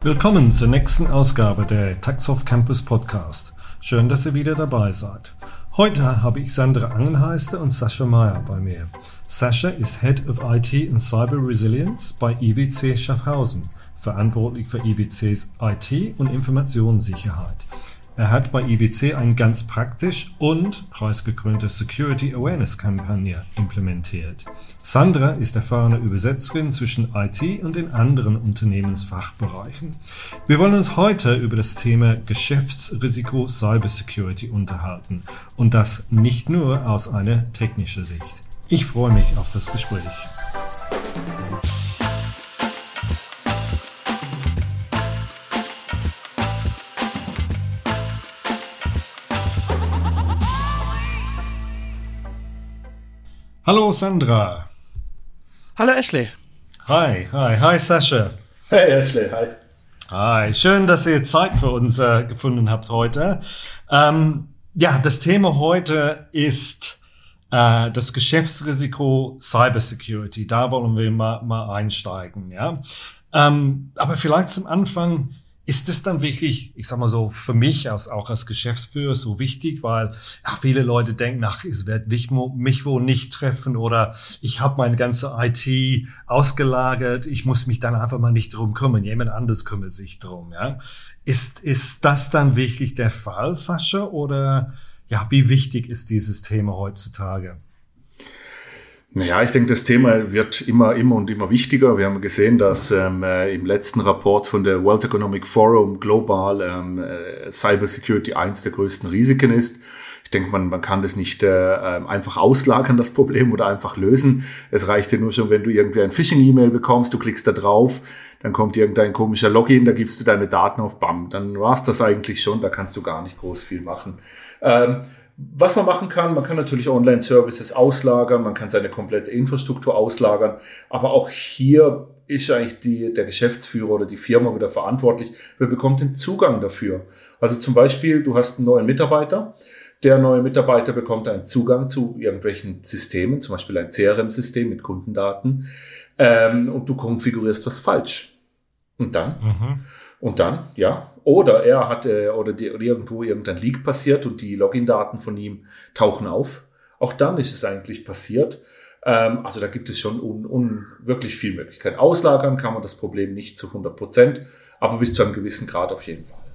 Willkommen zur nächsten Ausgabe der Taxoff Campus Podcast. Schön, dass ihr wieder dabei seid. Heute habe ich Sandra Angenheister und Sascha Meyer bei mir. Sascha ist Head of IT and Cyber Resilience bei IWC Schaffhausen, verantwortlich für IWCs IT und Informationssicherheit. Er hat bei IWC eine ganz praktisch und preisgekrönte Security Awareness Kampagne implementiert. Sandra ist erfahrene Übersetzerin zwischen IT und den anderen Unternehmensfachbereichen. Wir wollen uns heute über das Thema Geschäftsrisiko Cybersecurity unterhalten und das nicht nur aus einer technischen Sicht. Ich freue mich auf das Gespräch. Hallo Sandra. Hallo Ashley. Hi, hi, hi Sascha. Hey Ashley, hi. Hi, schön, dass ihr Zeit für uns äh, gefunden habt heute. Ähm, ja, das Thema heute ist äh, das Geschäftsrisiko Cybersecurity. Da wollen wir mal, mal einsteigen, ja. Ähm, aber vielleicht zum Anfang, ist es dann wirklich, ich sag mal so, für mich als, auch als Geschäftsführer so wichtig, weil ja, viele Leute denken, ach, es wird mich, mich wohl nicht treffen oder ich habe meine ganze IT ausgelagert, ich muss mich dann einfach mal nicht drum kümmern, jemand anderes kümmert sich drum. Ja? Ist, ist das dann wirklich der Fall, Sascha, oder ja, wie wichtig ist dieses Thema heutzutage? Naja, ich denke, das Thema wird immer, immer und immer wichtiger. Wir haben gesehen, dass ähm, äh, im letzten Rapport von der World Economic Forum global ähm, äh, Cybersecurity eins der größten Risiken ist. Ich denke, man, man kann das nicht äh, ähm, einfach auslagern, das Problem, oder einfach lösen. Es reicht ja nur schon, wenn du irgendwie ein Phishing-E-Mail bekommst, du klickst da drauf, dann kommt irgendein komischer Login, da gibst du deine Daten auf, bam, dann war's das eigentlich schon, da kannst du gar nicht groß viel machen. Ähm, was man machen kann, man kann natürlich Online-Services auslagern, man kann seine komplette Infrastruktur auslagern, aber auch hier ist eigentlich die, der Geschäftsführer oder die Firma wieder verantwortlich. Wer bekommt den Zugang dafür? Also zum Beispiel, du hast einen neuen Mitarbeiter, der neue Mitarbeiter bekommt einen Zugang zu irgendwelchen Systemen, zum Beispiel ein CRM-System mit Kundendaten, ähm, und du konfigurierst was falsch. Und dann? Mhm. Und dann, ja, oder er hat, äh, oder, die, oder irgendwo irgendein Leak passiert und die Login-Daten von ihm tauchen auf. Auch dann ist es eigentlich passiert. Ähm, also da gibt es schon un, un, wirklich viel Möglichkeit. Auslagern kann man das Problem nicht zu 100 Prozent, aber bis zu einem gewissen Grad auf jeden Fall.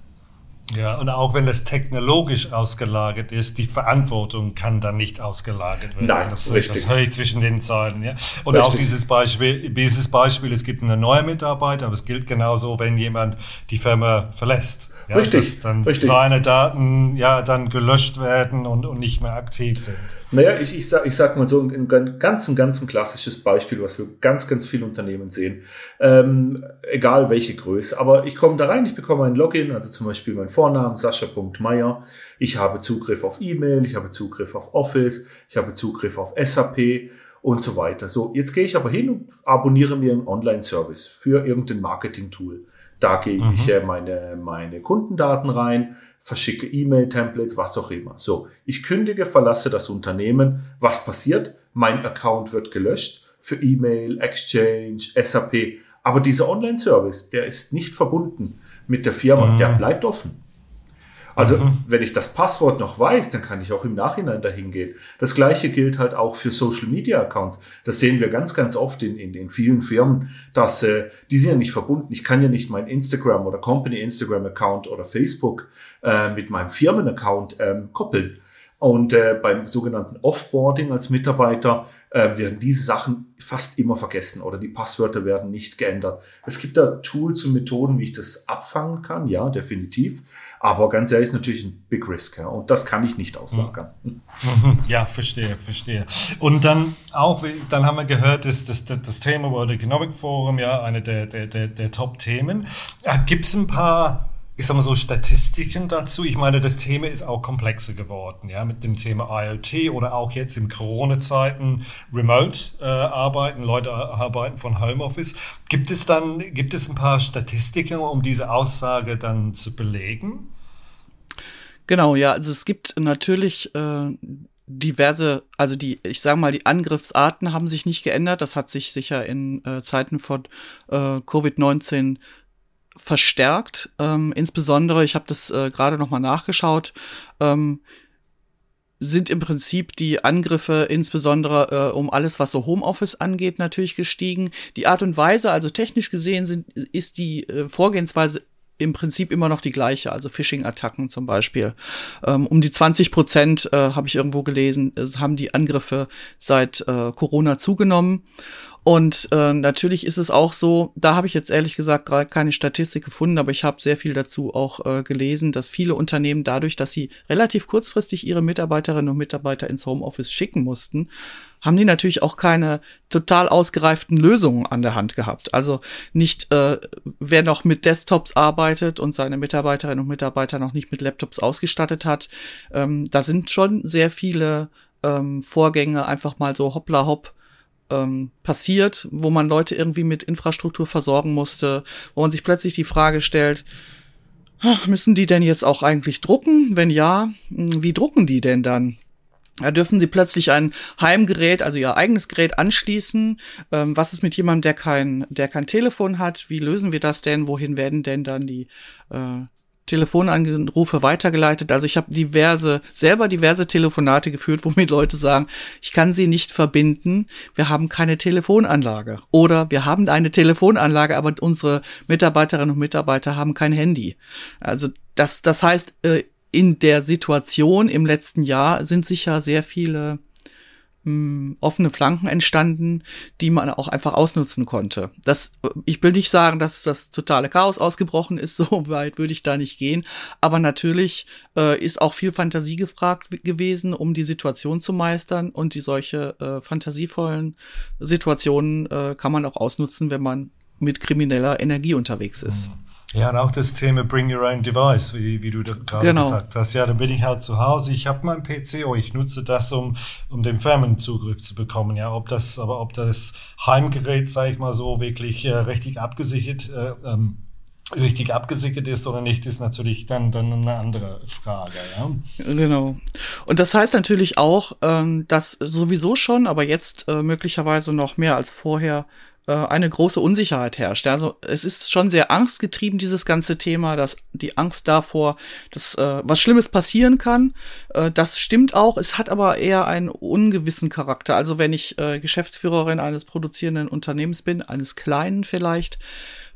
Ja, und auch wenn es technologisch ausgelagert ist, die Verantwortung kann dann nicht ausgelagert werden. Nein, das, richtig. das höre ich zwischen den Zeilen. Ja? Und richtig. auch dieses Beispiel, dieses Beispiel, es gibt eine neue Mitarbeiter, aber es gilt genauso, wenn jemand die Firma verlässt. Ja, richtig. Dass dann richtig. seine Daten ja dann gelöscht werden und, und nicht mehr aktiv sind. Naja, ich, ich, sag, ich sag mal so ein ganz, ein ganz ein klassisches Beispiel, was wir ganz, ganz viele Unternehmen sehen. Ähm, egal welche Größe. Aber ich komme da rein, ich bekomme ein Login, also zum Beispiel mein Vornamen, Sascha.meier. Ich habe Zugriff auf E-Mail, ich habe Zugriff auf Office, ich habe Zugriff auf SAP und so weiter. So, jetzt gehe ich aber hin und abonniere mir einen Online-Service für irgendein Marketing-Tool. Da gehe mhm. ich äh, meine, meine Kundendaten rein, verschicke E-Mail-Templates, was auch immer. So, ich kündige, verlasse das Unternehmen. Was passiert? Mein Account wird gelöscht für E-Mail, Exchange, SAP. Aber dieser Online-Service, der ist nicht verbunden mit der Firma, mhm. der bleibt offen. Also, mhm. wenn ich das Passwort noch weiß, dann kann ich auch im Nachhinein dahin gehen. Das gleiche gilt halt auch für Social Media Accounts. Das sehen wir ganz, ganz oft in, in, in vielen Firmen, dass äh, die sind ja nicht verbunden. Ich kann ja nicht mein Instagram oder Company Instagram Account oder Facebook äh, mit meinem Firmen Account ähm, koppeln. Und äh, beim sogenannten Offboarding als Mitarbeiter äh, werden diese Sachen fast immer vergessen oder die Passwörter werden nicht geändert. Es gibt da Tools und Methoden, wie ich das abfangen kann, ja, definitiv. Aber ganz ehrlich, natürlich ein Big Risk, ja, und das kann ich nicht auslagern. Mhm. Mhm. Ja, verstehe, verstehe. Und dann auch, dann haben wir gehört, das, das, das Thema World Economic Forum, ja, eine der, der, der, der Top-Themen. Äh, Gibt es ein paar ich sag mal so, Statistiken dazu. Ich meine, das Thema ist auch komplexer geworden, ja, mit dem Thema IoT oder auch jetzt in Corona-Zeiten Remote äh, arbeiten, Leute arbeiten von Homeoffice. Gibt es dann, gibt es ein paar Statistiken, um diese Aussage dann zu belegen? Genau, ja, also es gibt natürlich äh, diverse, also die, ich sage mal, die Angriffsarten haben sich nicht geändert. Das hat sich sicher in äh, Zeiten von äh, Covid-19 verstärkt. Ähm, insbesondere, ich habe das äh, gerade noch mal nachgeschaut, ähm, sind im Prinzip die Angriffe insbesondere äh, um alles, was so Homeoffice angeht, natürlich gestiegen. Die Art und Weise, also technisch gesehen, sind, ist die äh, Vorgehensweise im Prinzip immer noch die gleiche, also Phishing-Attacken zum Beispiel. Ähm, um die 20 Prozent, äh, habe ich irgendwo gelesen, äh, haben die Angriffe seit äh, Corona zugenommen. Und äh, natürlich ist es auch so, da habe ich jetzt ehrlich gesagt gerade keine Statistik gefunden, aber ich habe sehr viel dazu auch äh, gelesen, dass viele Unternehmen dadurch, dass sie relativ kurzfristig ihre Mitarbeiterinnen und Mitarbeiter ins Homeoffice schicken mussten, haben die natürlich auch keine total ausgereiften Lösungen an der Hand gehabt. Also nicht, äh, wer noch mit Desktops arbeitet und seine Mitarbeiterinnen und Mitarbeiter noch nicht mit Laptops ausgestattet hat, ähm, da sind schon sehr viele ähm, Vorgänge einfach mal so hoppla hopp ähm, passiert, wo man Leute irgendwie mit Infrastruktur versorgen musste, wo man sich plötzlich die Frage stellt, müssen die denn jetzt auch eigentlich drucken? Wenn ja, hm, wie drucken die denn dann? Da dürfen sie plötzlich ein Heimgerät, also ihr eigenes Gerät anschließen. Ähm, was ist mit jemandem, der kein, der kein Telefon hat? Wie lösen wir das denn? Wohin werden denn dann die äh, Telefonanrufe weitergeleitet. Also ich habe diverse, selber diverse Telefonate geführt, womit Leute sagen, ich kann sie nicht verbinden, wir haben keine Telefonanlage. Oder wir haben eine Telefonanlage, aber unsere Mitarbeiterinnen und Mitarbeiter haben kein Handy. Also das, das heißt, äh, in der Situation im letzten Jahr sind sicher sehr viele mh, offene Flanken entstanden, die man auch einfach ausnutzen konnte. Das, ich will nicht sagen, dass das totale Chaos ausgebrochen ist, so weit würde ich da nicht gehen. Aber natürlich äh, ist auch viel Fantasie gefragt gewesen, um die Situation zu meistern. Und die solche äh, fantasievollen Situationen äh, kann man auch ausnutzen, wenn man mit krimineller Energie unterwegs ist. Mhm. Ja, und auch das Thema Bring Your Own Device, wie, wie du gerade genau. gesagt hast. Ja, da bin ich halt zu Hause. Ich habe mein PC, oh, ich nutze das, um, um den Firmenzugriff zu bekommen. Ja, ob das, aber ob das Heimgerät, sage ich mal so, wirklich äh, richtig abgesichert, äh, ähm, richtig abgesichert ist oder nicht, ist natürlich dann, dann eine andere Frage. Ja? Genau. Und das heißt natürlich auch, ähm, dass sowieso schon, aber jetzt äh, möglicherweise noch mehr als vorher, äh, eine große Unsicherheit herrscht. Also es ist schon sehr angstgetrieben, dieses ganze Thema, dass die Angst davor, dass äh, was Schlimmes passieren kann. Äh, das stimmt auch. Es hat aber eher einen ungewissen Charakter. Also wenn ich äh, Geschäftsführerin eines produzierenden Unternehmens bin, eines kleinen vielleicht,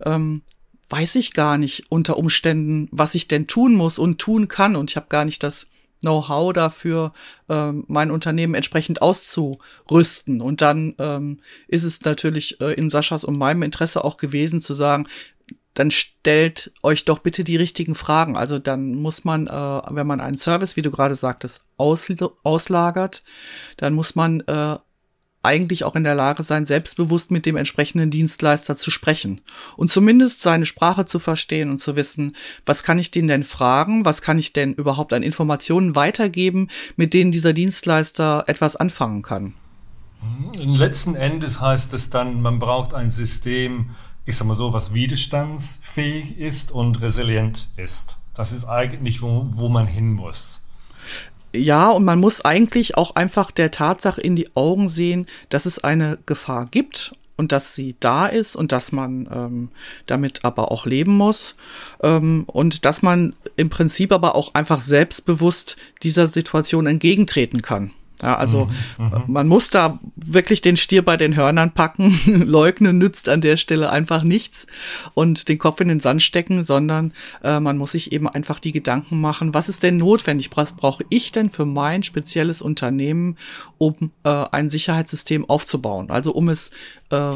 ähm, weiß ich gar nicht unter Umständen, was ich denn tun muss und tun kann. Und ich habe gar nicht das Know-how dafür, ähm, mein Unternehmen entsprechend auszurüsten. Und dann ähm, ist es natürlich äh, in Saschas und meinem Interesse auch gewesen zu sagen, dann stellt euch doch bitte die richtigen Fragen. Also dann muss man, äh, wenn man einen Service, wie du gerade sagtest, auslagert, dann muss man äh, eigentlich auch in der Lage sein, selbstbewusst mit dem entsprechenden Dienstleister zu sprechen und zumindest seine Sprache zu verstehen und zu wissen, was kann ich den denn fragen, was kann ich denn überhaupt an Informationen weitergeben, mit denen dieser Dienstleister etwas anfangen kann. Mhm. Letzten Endes heißt es dann, man braucht ein System, ich sag mal so, was widerstandsfähig ist und resilient ist. Das ist eigentlich, wo, wo man hin muss ja, und man muss eigentlich auch einfach der Tatsache in die Augen sehen, dass es eine Gefahr gibt und dass sie da ist und dass man ähm, damit aber auch leben muss ähm, und dass man im Prinzip aber auch einfach selbstbewusst dieser Situation entgegentreten kann. Ja, also mhm, mhm, man muss da wirklich den Stier bei den Hörnern packen. Leugnen nützt an der Stelle einfach nichts und den Kopf in den Sand stecken, sondern äh, man muss sich eben einfach die Gedanken machen, was ist denn notwendig? Was brauche ich denn für mein spezielles Unternehmen, um äh, ein Sicherheitssystem aufzubauen? Also um es äh,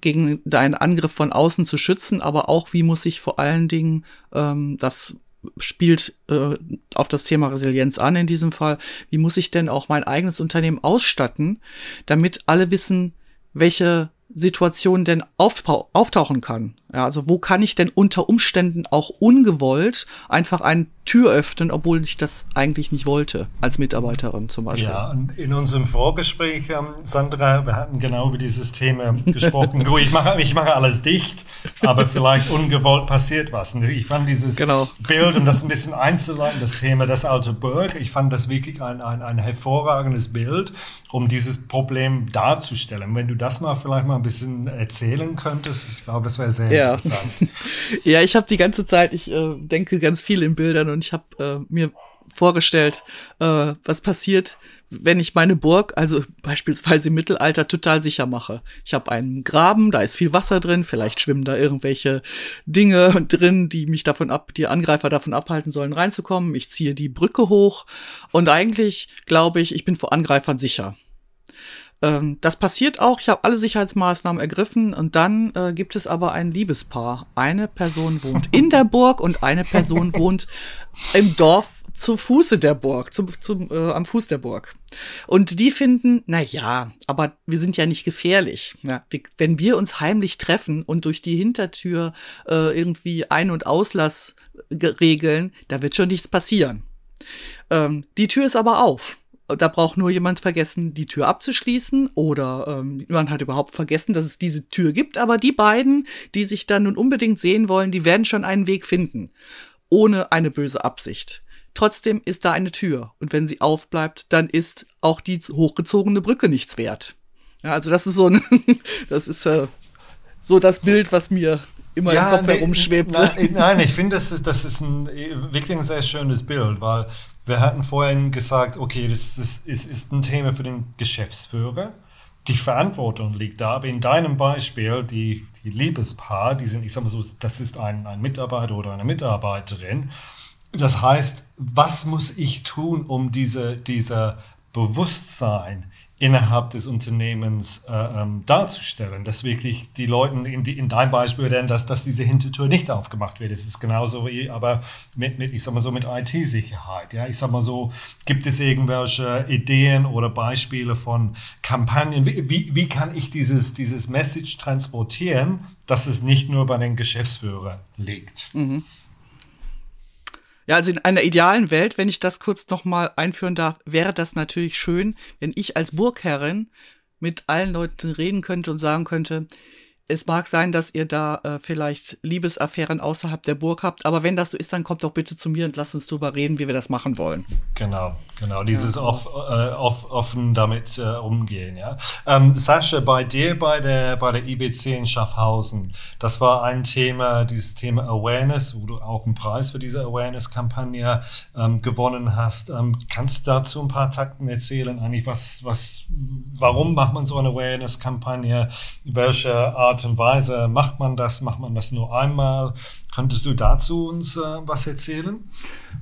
gegen deinen Angriff von außen zu schützen, aber auch wie muss ich vor allen Dingen ähm, das spielt äh, auf das Thema Resilienz an in diesem Fall. Wie muss ich denn auch mein eigenes Unternehmen ausstatten, damit alle wissen, welche Situation denn auftauchen kann. Ja, also wo kann ich denn unter Umständen auch ungewollt einfach eine Tür öffnen, obwohl ich das eigentlich nicht wollte, als Mitarbeiterin zum Beispiel. Ja, und in unserem Vorgespräch, ähm, Sandra, wir hatten genau über dieses Thema gesprochen. du, ich mache, ich mache alles dicht. aber vielleicht ungewollt passiert was. Und ich fand dieses genau. Bild, um das ein bisschen einzuleiten, das Thema das alte Burg, ich fand das wirklich ein, ein, ein hervorragendes Bild, um dieses Problem darzustellen. Wenn du das mal vielleicht mal ein bisschen erzählen könntest, ich glaube, das wäre sehr ja. interessant. ja, ich habe die ganze Zeit, ich äh, denke ganz viel in Bildern und ich habe äh, mir vorgestellt, äh, was passiert, wenn ich meine Burg, also beispielsweise im Mittelalter, total sicher mache. Ich habe einen Graben, da ist viel Wasser drin, vielleicht schwimmen da irgendwelche Dinge drin, die mich davon ab, die Angreifer davon abhalten sollen, reinzukommen. Ich ziehe die Brücke hoch und eigentlich glaube ich, ich bin vor Angreifern sicher. Ähm, das passiert auch. Ich habe alle Sicherheitsmaßnahmen ergriffen und dann äh, gibt es aber ein Liebespaar. Eine Person wohnt in der Burg und eine Person wohnt im Dorf zu Fuße der Burg, zum, zum, äh, am Fuß der Burg. Und die finden, na ja, aber wir sind ja nicht gefährlich. Ja, wir, wenn wir uns heimlich treffen und durch die Hintertür äh, irgendwie Ein- und Auslass regeln, da wird schon nichts passieren. Ähm, die Tür ist aber auf. Da braucht nur jemand vergessen, die Tür abzuschließen oder ähm, man hat überhaupt vergessen, dass es diese Tür gibt. Aber die beiden, die sich dann nun unbedingt sehen wollen, die werden schon einen Weg finden. Ohne eine böse Absicht. Trotzdem ist da eine Tür. Und wenn sie aufbleibt, dann ist auch die hochgezogene Brücke nichts wert. Ja, also das ist so ein, das ist äh, so das Bild, was mir immer ja, im Kopf nee, herumschwebt. Nein, nein, ich finde, das ist, das ist ein wirklich ein sehr schönes Bild, weil wir hatten vorhin gesagt, okay, das, das ist, ist ein Thema für den Geschäftsführer. Die Verantwortung liegt da, aber in deinem Beispiel, die, die Liebespaar, die sind, ich sag mal so, das ist ein, ein Mitarbeiter oder eine Mitarbeiterin, das heißt, was muss ich tun, um diese, dieser Bewusstsein innerhalb des Unternehmens äh, ähm, darzustellen, dass wirklich die Leute in, die, in deinem Beispiel denn, dass, dass diese Hintertür nicht aufgemacht wird. Es ist genauso wie, aber mit, mit ich sag mal so, mit IT-Sicherheit. Ja, ich sag mal so, gibt es irgendwelche Ideen oder Beispiele von Kampagnen? Wie, wie, wie kann ich dieses, dieses Message transportieren, dass es nicht nur bei den Geschäftsführern liegt? Mhm. Ja, also in einer idealen Welt, wenn ich das kurz nochmal einführen darf, wäre das natürlich schön, wenn ich als Burgherrin mit allen Leuten reden könnte und sagen könnte, es mag sein, dass ihr da äh, vielleicht Liebesaffären außerhalb der Burg habt, aber wenn das so ist, dann kommt doch bitte zu mir und lasst uns darüber reden, wie wir das machen wollen. Genau, genau, dieses ja. off, äh, off, offen damit äh, umgehen. Ja, ähm, Sascha, bei dir bei der bei der IBC in Schaffhausen, das war ein Thema, dieses Thema Awareness, wo du auch einen Preis für diese Awareness-Kampagne ähm, gewonnen hast. Ähm, kannst du dazu ein paar Takten erzählen, eigentlich was was, warum macht man so eine Awareness-Kampagne, welche Art Art und Weise macht man das? Macht man das nur einmal? Könntest du dazu uns äh, was erzählen?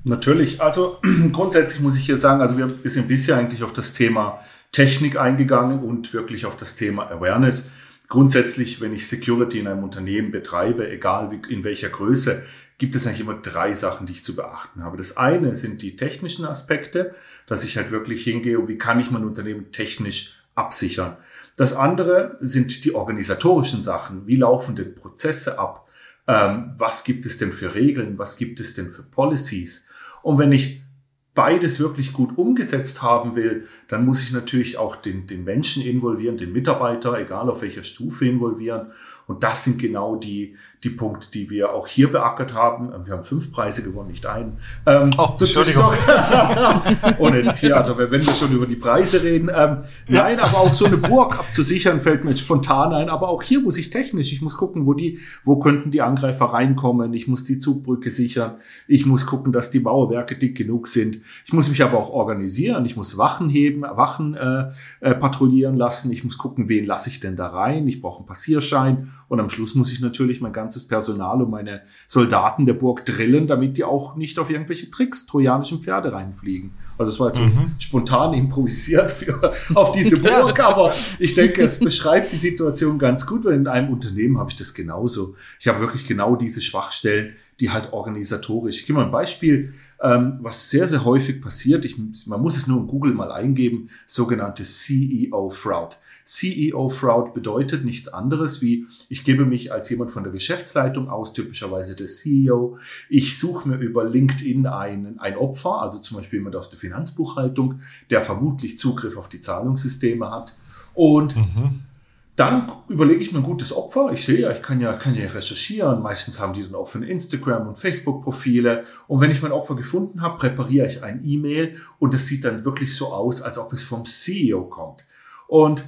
Natürlich. Also grundsätzlich muss ich hier sagen, also wir sind bisher eigentlich auf das Thema Technik eingegangen und wirklich auf das Thema Awareness. Grundsätzlich, wenn ich Security in einem Unternehmen betreibe, egal wie, in welcher Größe, gibt es eigentlich immer drei Sachen, die ich zu beachten habe. Das eine sind die technischen Aspekte, dass ich halt wirklich hingehe, wie kann ich mein Unternehmen technisch absichern. Das andere sind die organisatorischen Sachen. Wie laufen denn Prozesse ab? Ähm, was gibt es denn für Regeln? Was gibt es denn für Policies? Und wenn ich beides wirklich gut umgesetzt haben will, dann muss ich natürlich auch den, den Menschen involvieren, den Mitarbeiter, egal auf welcher Stufe involvieren. Und das sind genau die, die Punkte, die wir auch hier beackert haben. Wir haben fünf Preise gewonnen, nicht einen. Ähm, oh, so Entschuldigung. Und jetzt hier, also wenn wir schon über die Preise reden. Ähm. Nein, aber auch so eine Burg abzusichern, fällt mir jetzt spontan ein. Aber auch hier muss ich technisch, ich muss gucken, wo die, wo könnten die Angreifer reinkommen. Ich muss die Zugbrücke sichern. Ich muss gucken, dass die Mauerwerke dick genug sind. Ich muss mich aber auch organisieren. Ich muss Wachen heben, Wachen äh, äh, patrouillieren lassen. Ich muss gucken, wen lasse ich denn da rein. Ich brauche einen Passierschein. Und am Schluss muss ich natürlich mein ganzes Personal und meine Soldaten der Burg drillen, damit die auch nicht auf irgendwelche Tricks trojanischen Pferde reinfliegen. Also es war jetzt mhm. spontan improvisiert für, auf diese Burg, aber ich denke, es beschreibt die Situation ganz gut, weil in einem Unternehmen habe ich das genauso. Ich habe wirklich genau diese Schwachstellen, die halt organisatorisch. Ich gebe mal ein Beispiel, ähm, was sehr, sehr häufig passiert. Ich, man muss es nur in Google mal eingeben, sogenannte CEO-Fraud. CEO-Fraud bedeutet nichts anderes wie, ich gebe mich als jemand von der Geschäftsleitung aus, typischerweise der CEO. Ich suche mir über LinkedIn ein, ein Opfer, also zum Beispiel jemand aus der Finanzbuchhaltung, der vermutlich Zugriff auf die Zahlungssysteme hat. Und mhm dann überlege ich mir ein gutes Opfer. Ich sehe ja, ich kann ja, kann ja recherchieren. Meistens haben die dann auch für Instagram und Facebook-Profile. Und wenn ich mein Opfer gefunden habe, präpariere ich ein E-Mail und es sieht dann wirklich so aus, als ob es vom CEO kommt. Und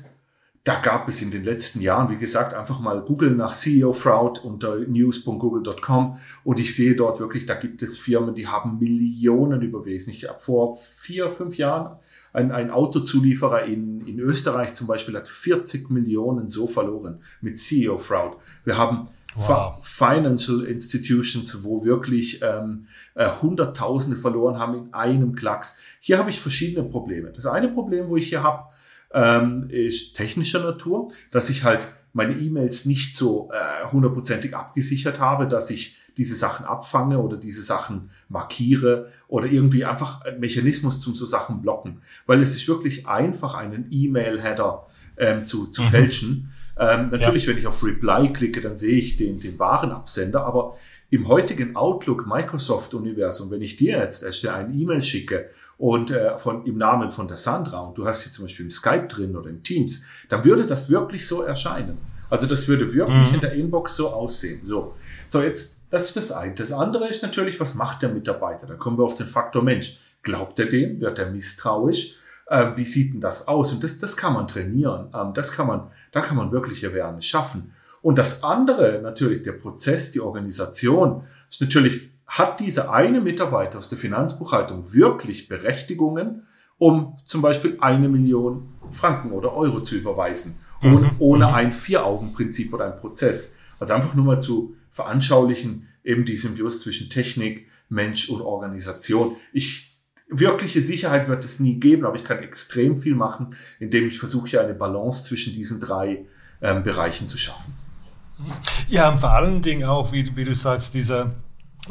da gab es in den letzten Jahren, wie gesagt, einfach mal Google nach CEO Fraud unter news.google.com und ich sehe dort wirklich, da gibt es Firmen, die haben Millionen überwiesen. Ich habe vor vier, fünf Jahren ein, ein Autozulieferer in, in Österreich zum Beispiel hat 40 Millionen so verloren mit CEO Fraud. Wir haben wow. Financial Institutions, wo wirklich ähm, äh, Hunderttausende verloren haben in einem Klacks. Hier habe ich verschiedene Probleme. Das eine Problem, wo ich hier habe, ähm, ist technischer Natur, dass ich halt meine E-Mails nicht so äh, hundertprozentig abgesichert habe, dass ich diese Sachen abfange oder diese Sachen markiere oder irgendwie einfach ein Mechanismus zum so Sachen blocken. Weil es ist wirklich einfach, einen E-Mail-Header ähm, zu, zu mhm. fälschen. Ähm, natürlich, ja. wenn ich auf Reply klicke, dann sehe ich den, den wahren Absender, aber im heutigen Outlook Microsoft Universum, wenn ich dir jetzt erst ein E-Mail schicke und äh, von, im Namen von der Sandra und du hast sie zum Beispiel im Skype drin oder im Teams, dann würde das wirklich so erscheinen. Also das würde wirklich mhm. in der Inbox so aussehen. So, so jetzt, das ist das eine. Das andere ist natürlich, was macht der Mitarbeiter? Da kommen wir auf den Faktor Mensch. Glaubt er dem? Wird er misstrauisch? Ähm, wie sieht denn das aus? Und das, das kann man trainieren. Ähm, das kann man, da kann man wirklich Awareness schaffen. Und das andere, natürlich der Prozess, die Organisation, ist natürlich, hat dieser eine Mitarbeiter aus der Finanzbuchhaltung wirklich Berechtigungen, um zum Beispiel eine Million Franken oder Euro zu überweisen, ohne, mhm. ohne mhm. ein Vier-Augen-Prinzip oder ein Prozess. Also einfach nur mal zu veranschaulichen, eben die Symbiose zwischen Technik, Mensch und Organisation. Ich, wirkliche Sicherheit wird es nie geben, aber ich kann extrem viel machen, indem ich versuche, eine Balance zwischen diesen drei ähm, Bereichen zu schaffen. Ja, und vor allen Dingen auch, wie, wie du sagst, dieser,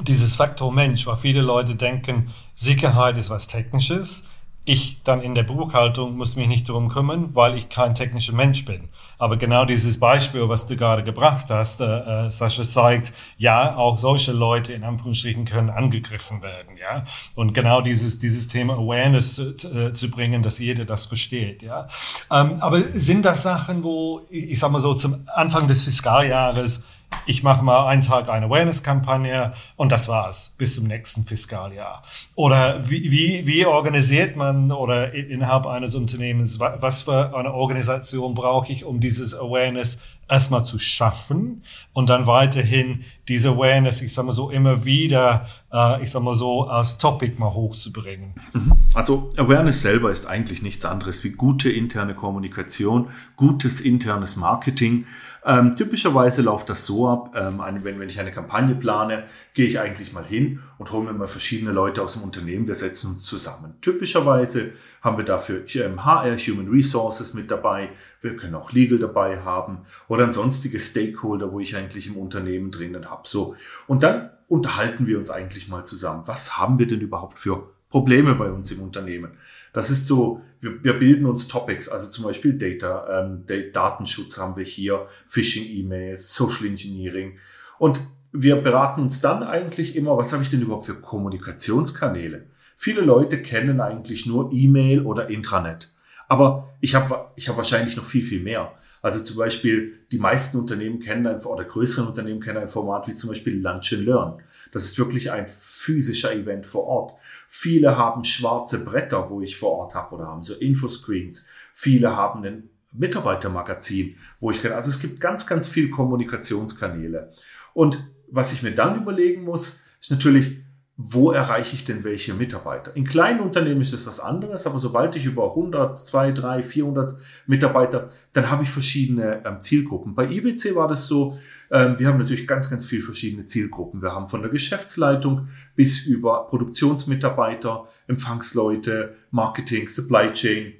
dieses Faktor Mensch, weil viele Leute denken, Sicherheit ist was Technisches ich dann in der Buchhaltung muss mich nicht darum kümmern, weil ich kein technischer Mensch bin. Aber genau dieses Beispiel, was du gerade gebracht hast, äh, äh, Sascha zeigt, ja, auch solche Leute in Anführungsstrichen können angegriffen werden, ja. Und genau dieses dieses Thema Awareness zu, äh, zu bringen, dass jeder das versteht, ja. Ähm, aber sind das Sachen, wo ich sag mal so zum Anfang des Fiskaljahres ich mache mal einen Tag eine Awareness-Kampagne und das war's bis zum nächsten Fiskaljahr. Oder wie, wie, wie organisiert man oder innerhalb eines Unternehmens, was für eine Organisation brauche ich, um dieses Awareness erstmal zu schaffen und dann weiterhin diese Awareness, ich sag mal so, immer wieder, äh, ich sag mal so, als Topic mal hochzubringen. Mhm. Also Awareness selber ist eigentlich nichts anderes wie gute interne Kommunikation, gutes internes Marketing. Ähm, typischerweise läuft das so ab, ähm, wenn, wenn ich eine Kampagne plane, gehe ich eigentlich mal hin und hole mir mal verschiedene Leute aus dem Unternehmen, wir setzen uns zusammen. Typischerweise haben wir dafür HR, Human Resources mit dabei, wir können auch Legal dabei haben oder sonstige Stakeholder, wo ich eigentlich im Unternehmen drinnen habe. So. Und dann unterhalten wir uns eigentlich mal zusammen. Was haben wir denn überhaupt für Probleme bei uns im Unternehmen? Das ist so, wir, wir bilden uns Topics, also zum Beispiel Data, ähm, Datenschutz haben wir hier, Phishing-E-Mails, Social Engineering. Und wir beraten uns dann eigentlich immer, was habe ich denn überhaupt für Kommunikationskanäle? Viele Leute kennen eigentlich nur E-Mail oder Intranet. Aber ich habe ich hab wahrscheinlich noch viel, viel mehr. Also zum Beispiel, die meisten Unternehmen kennen ein, oder größeren Unternehmen kennen ein Format wie zum Beispiel Lunch and Learn. Das ist wirklich ein physischer Event vor Ort. Viele haben schwarze Bretter, wo ich vor Ort habe oder haben so Infoscreens. Viele haben ein Mitarbeitermagazin, wo ich kann. Also es gibt ganz, ganz viel Kommunikationskanäle. Und was ich mir dann überlegen muss, ist natürlich, wo erreiche ich denn welche Mitarbeiter? In kleinen Unternehmen ist das was anderes, aber sobald ich über 100, 2, 3, 400 Mitarbeiter, dann habe ich verschiedene ähm, Zielgruppen. Bei IWC war das so, ähm, wir haben natürlich ganz, ganz viele verschiedene Zielgruppen. Wir haben von der Geschäftsleitung bis über Produktionsmitarbeiter, Empfangsleute, Marketing, Supply Chain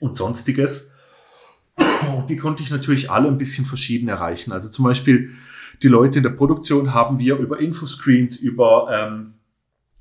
und sonstiges. Und die konnte ich natürlich alle ein bisschen verschieden erreichen. Also zum Beispiel die Leute in der Produktion haben wir über Infoscreens, über ähm,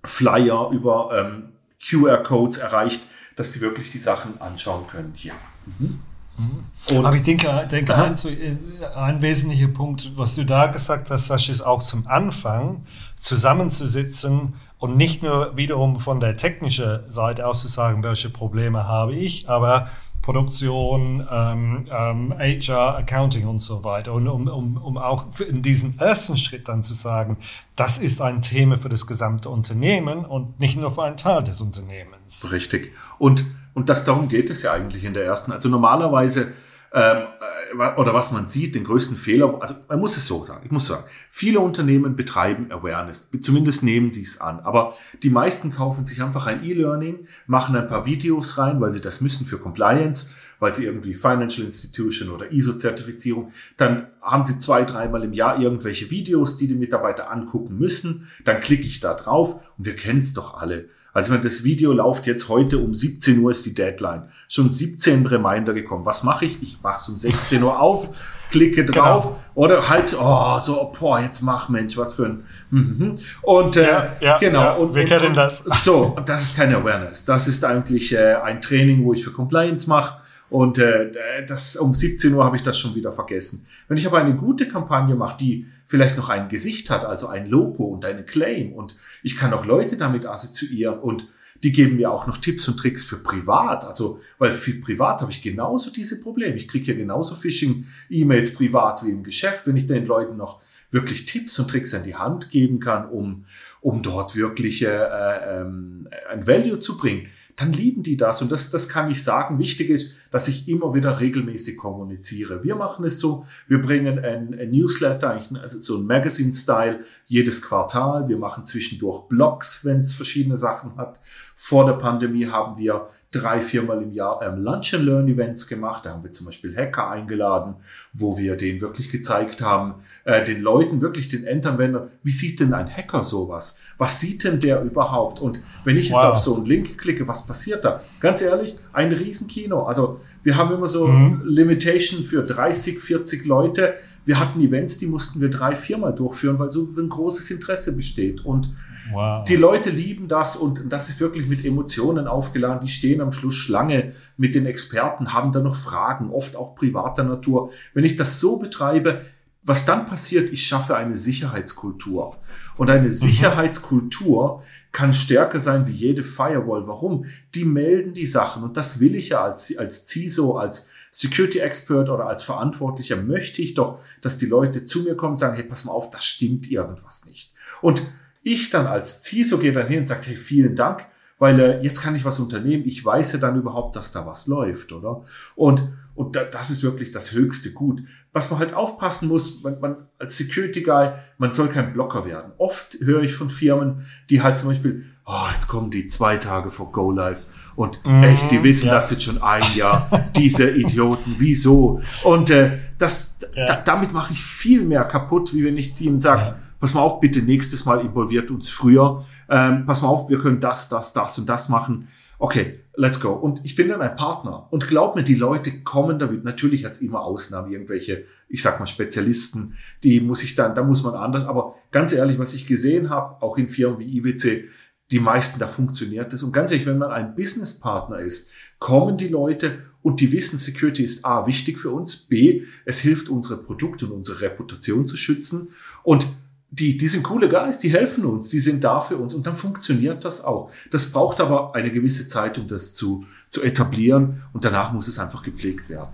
Flyer, über ähm, QR-Codes erreicht, dass die wirklich die Sachen anschauen können hier. Mhm. Mhm. Aber ich denke, denke ein, äh, ein, wesentlicher Punkt, was du da gesagt hast, Sascha, ist auch zum Anfang zusammenzusitzen und nicht nur wiederum von der technischen Seite aus zu sagen, welche Probleme habe ich, aber Produktion, ähm, ähm, HR, Accounting und so weiter. Und um, um, um auch in diesen ersten Schritt dann zu sagen, das ist ein Thema für das gesamte Unternehmen und nicht nur für einen Teil des Unternehmens. Richtig. Und, und das darum geht es ja eigentlich in der ersten. Also normalerweise ähm, äh, oder was man sieht, den größten Fehler, also man muss es so sagen, ich muss sagen, viele Unternehmen betreiben Awareness, zumindest nehmen sie es an, aber die meisten kaufen sich einfach ein E-Learning, machen ein paar Videos rein, weil sie das müssen für Compliance, weil sie irgendwie Financial Institution oder ISO-Zertifizierung, dann haben sie zwei, dreimal im Jahr irgendwelche Videos, die die Mitarbeiter angucken müssen, dann klicke ich da drauf und wir kennen es doch alle. Also wenn das Video läuft jetzt heute um 17 Uhr ist die Deadline. Schon 17 Reminder gekommen. Was mache ich? Ich mache es um 16 Uhr auf, klicke genau. drauf genau. oder halt oh so boah jetzt mach Mensch was für ein mhm. und äh, ja, ja, genau ja, und, wir kennen das so das ist keine Awareness das ist eigentlich äh, ein Training wo ich für Compliance mache und äh, das um 17 Uhr habe ich das schon wieder vergessen. Wenn ich aber eine gute Kampagne mache, die vielleicht noch ein Gesicht hat, also ein Logo und eine Claim und ich kann auch Leute damit assoziieren und die geben mir auch noch Tipps und Tricks für privat. Also, weil für privat habe ich genauso diese Probleme. Ich kriege ja genauso Phishing-E-Mails privat wie im Geschäft, wenn ich den Leuten noch wirklich Tipps und Tricks an die Hand geben kann, um, um dort wirklich äh, ähm, ein Value zu bringen dann lieben die das. Und das, das kann ich sagen. Wichtig ist, dass ich immer wieder regelmäßig kommuniziere. Wir machen es so, wir bringen ein, ein Newsletter, also so ein Magazine-Style, jedes Quartal. Wir machen zwischendurch Blogs, wenn es verschiedene Sachen hat. Vor der Pandemie haben wir drei, viermal im Jahr ähm, Lunch and Learn Events gemacht. Da haben wir zum Beispiel Hacker eingeladen, wo wir denen wirklich gezeigt haben, äh, den Leuten, wirklich den Endanwendern, wie sieht denn ein Hacker sowas? Was sieht denn der überhaupt? Und wenn ich jetzt wow. auf so einen Link klicke, was passiert da? Ganz ehrlich, ein Riesenkino. Also wir haben immer so mhm. Limitation für 30, 40 Leute. Wir hatten Events, die mussten wir drei, viermal durchführen, weil so ein großes Interesse besteht. Und wow. die Leute lieben das und das ist wirklich mit Emotionen aufgeladen. Die stehen am Schluss Schlange mit den Experten, haben da noch Fragen, oft auch privater Natur. Wenn ich das so betreibe, was dann passiert, ich schaffe eine Sicherheitskultur. Und eine mhm. Sicherheitskultur kann stärker sein wie jede Firewall. Warum? Die melden die Sachen. Und das will ich ja als, als CISO, als Security Expert oder als Verantwortlicher möchte ich doch, dass die Leute zu mir kommen und sagen, hey, pass mal auf, da stimmt irgendwas nicht. Und ich dann als CISO gehe dann hin und sage, hey, vielen Dank, weil äh, jetzt kann ich was unternehmen. Ich weiß ja dann überhaupt, dass da was läuft, oder? Und und da, das ist wirklich das höchste Gut. Was man halt aufpassen muss, man, man als Security Guy, man soll kein Blocker werden. Oft höre ich von Firmen, die halt zum Beispiel, oh, jetzt kommen die zwei Tage vor Go Live und mm, echt, die wissen ja. das jetzt schon ein Jahr. Diese Idioten, wieso? Und äh, das, ja. da, damit mache ich viel mehr kaputt, wie wenn ich ihnen sage, ja. pass mal auf, bitte nächstes Mal involviert uns früher. Ähm, pass mal auf, wir können das, das, das und das machen okay, let's go. Und ich bin dann ein Partner. Und glaub mir, die Leute kommen damit. Natürlich hat es immer Ausnahmen, irgendwelche, ich sag mal, Spezialisten, die muss ich dann, da muss man anders. Aber ganz ehrlich, was ich gesehen habe, auch in Firmen wie IWC, die meisten, da funktioniert das. Und ganz ehrlich, wenn man ein Businesspartner ist, kommen die Leute und die wissen, Security ist A, wichtig für uns, B, es hilft unsere Produkte und unsere Reputation zu schützen. Und die, die sind coole Guys, die helfen uns, die sind da für uns und dann funktioniert das auch. Das braucht aber eine gewisse Zeit, um das zu, zu etablieren und danach muss es einfach gepflegt werden.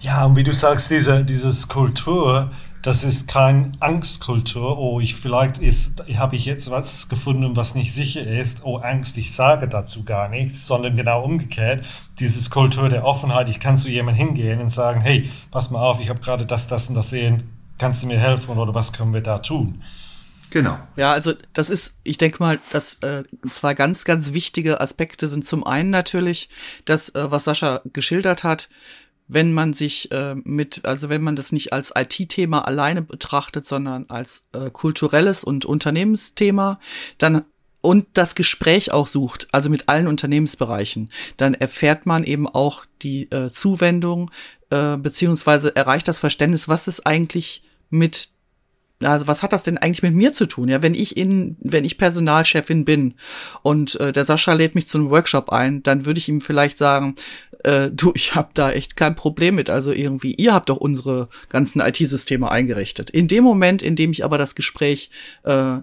Ja, und wie du sagst, diese, dieses Kultur, das ist kein Angstkultur. Oh, ich vielleicht ist, habe ich jetzt was gefunden, was nicht sicher ist. Oh, Angst, ich sage dazu gar nichts, sondern genau umgekehrt. Dieses Kultur der Offenheit. Ich kann zu jemandem hingehen und sagen, hey, pass mal auf, ich habe gerade das, das und das sehen kannst du mir helfen oder was können wir da tun? Genau. Ja, also das ist, ich denke mal, dass äh, zwei ganz, ganz wichtige Aspekte sind. Zum einen natürlich das, äh, was Sascha geschildert hat, wenn man sich äh, mit, also wenn man das nicht als IT-Thema alleine betrachtet, sondern als äh, kulturelles und Unternehmensthema, dann und das Gespräch auch sucht, also mit allen Unternehmensbereichen, dann erfährt man eben auch die äh, Zuwendung, äh, beziehungsweise erreicht das Verständnis, was ist eigentlich mit also was hat das denn eigentlich mit mir zu tun? Ja, wenn ich in, wenn ich Personalchefin bin und äh, der Sascha lädt mich zu einem Workshop ein, dann würde ich ihm vielleicht sagen, äh, du, ich habe da echt kein Problem mit. Also irgendwie, ihr habt doch unsere ganzen IT-Systeme eingerichtet. In dem Moment, in dem ich aber das Gespräch äh,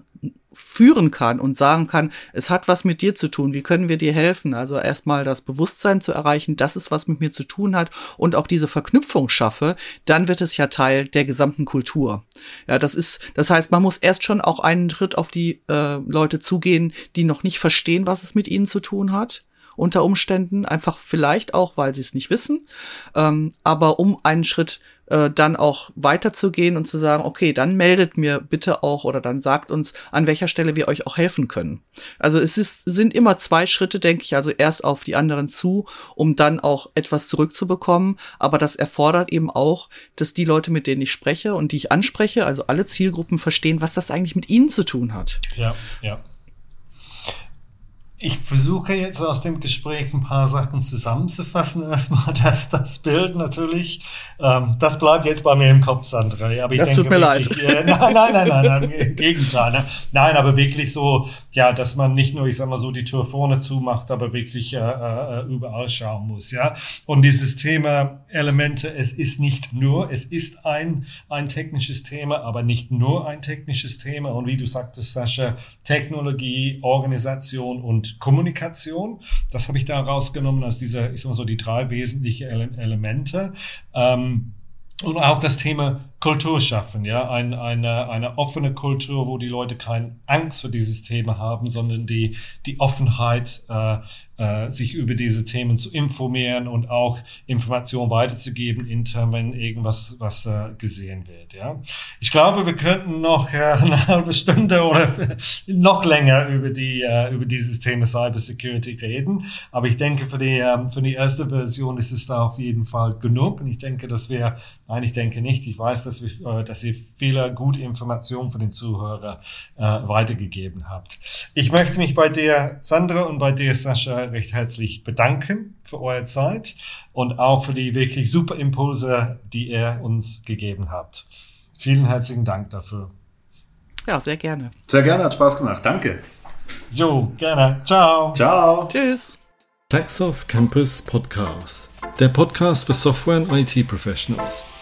führen kann und sagen kann, es hat was mit dir zu tun, wie können wir dir helfen? Also erstmal das Bewusstsein zu erreichen, dass es was mit mir zu tun hat und auch diese Verknüpfung schaffe, dann wird es ja Teil der gesamten Kultur. Ja, das ist, das heißt, man muss erst schon auch einen Schritt auf die äh, Leute zugehen, die noch nicht verstehen, was es mit ihnen zu tun hat unter Umständen, einfach vielleicht auch, weil sie es nicht wissen. Ähm, aber um einen Schritt äh, dann auch weiterzugehen und zu sagen, okay, dann meldet mir bitte auch oder dann sagt uns, an welcher Stelle wir euch auch helfen können. Also es ist, sind immer zwei Schritte, denke ich, also erst auf die anderen zu, um dann auch etwas zurückzubekommen. Aber das erfordert eben auch, dass die Leute, mit denen ich spreche und die ich anspreche, also alle Zielgruppen verstehen, was das eigentlich mit ihnen zu tun hat. Ja, ja. Ich versuche jetzt aus dem Gespräch ein paar Sachen zusammenzufassen. Erstmal das, das Bild natürlich. Ähm, das bleibt jetzt bei mir im Kopf, Sandra. Aber ich das denke tut mir wirklich, leid. Äh, nein, nein, nein, nein, nein, im Gegenteil. Ne? Nein, aber wirklich so, ja, dass man nicht nur, ich sag mal so, die Tür vorne zumacht, aber wirklich äh, äh, überall schauen muss, ja. Und dieses Thema Elemente, es ist nicht nur, es ist ein, ein technisches Thema, aber nicht nur ein technisches Thema. Und wie du sagtest, Sascha, Technologie, Organisation und Kommunikation. Das habe ich da rausgenommen als diese, ich sag mal so, die drei wesentlichen Elemente. Ähm, und auch das Thema Kultur schaffen, ja, ein, eine, eine offene Kultur, wo die Leute keine Angst für dieses Thema haben, sondern die, die Offenheit, äh, äh, sich über diese Themen zu informieren und auch Informationen weiterzugeben intern, wenn irgendwas was äh, gesehen wird, ja. Ich glaube, wir könnten noch äh, eine halbe Stunde oder noch länger über die äh, über dieses Thema Cybersecurity reden, aber ich denke für die äh, für die erste Version ist es da auf jeden Fall genug. Und ich denke, dass wir, nein, ich denke nicht, ich weiß, dass, wir, äh, dass ihr viele gute Informationen für den Zuhörer äh, weitergegeben habt. Ich möchte mich bei dir, Sandra, und bei dir, Sascha, recht herzlich bedanken für eure Zeit und auch für die wirklich super Impulse, die ihr uns gegeben habt. Vielen herzlichen Dank dafür. Ja, sehr gerne. Sehr gerne, hat Spaß gemacht. Danke. Jo, gerne. Ciao. Ciao. Tschüss. Taxoff Campus Podcast. Der Podcast für Software und IT-Professionals.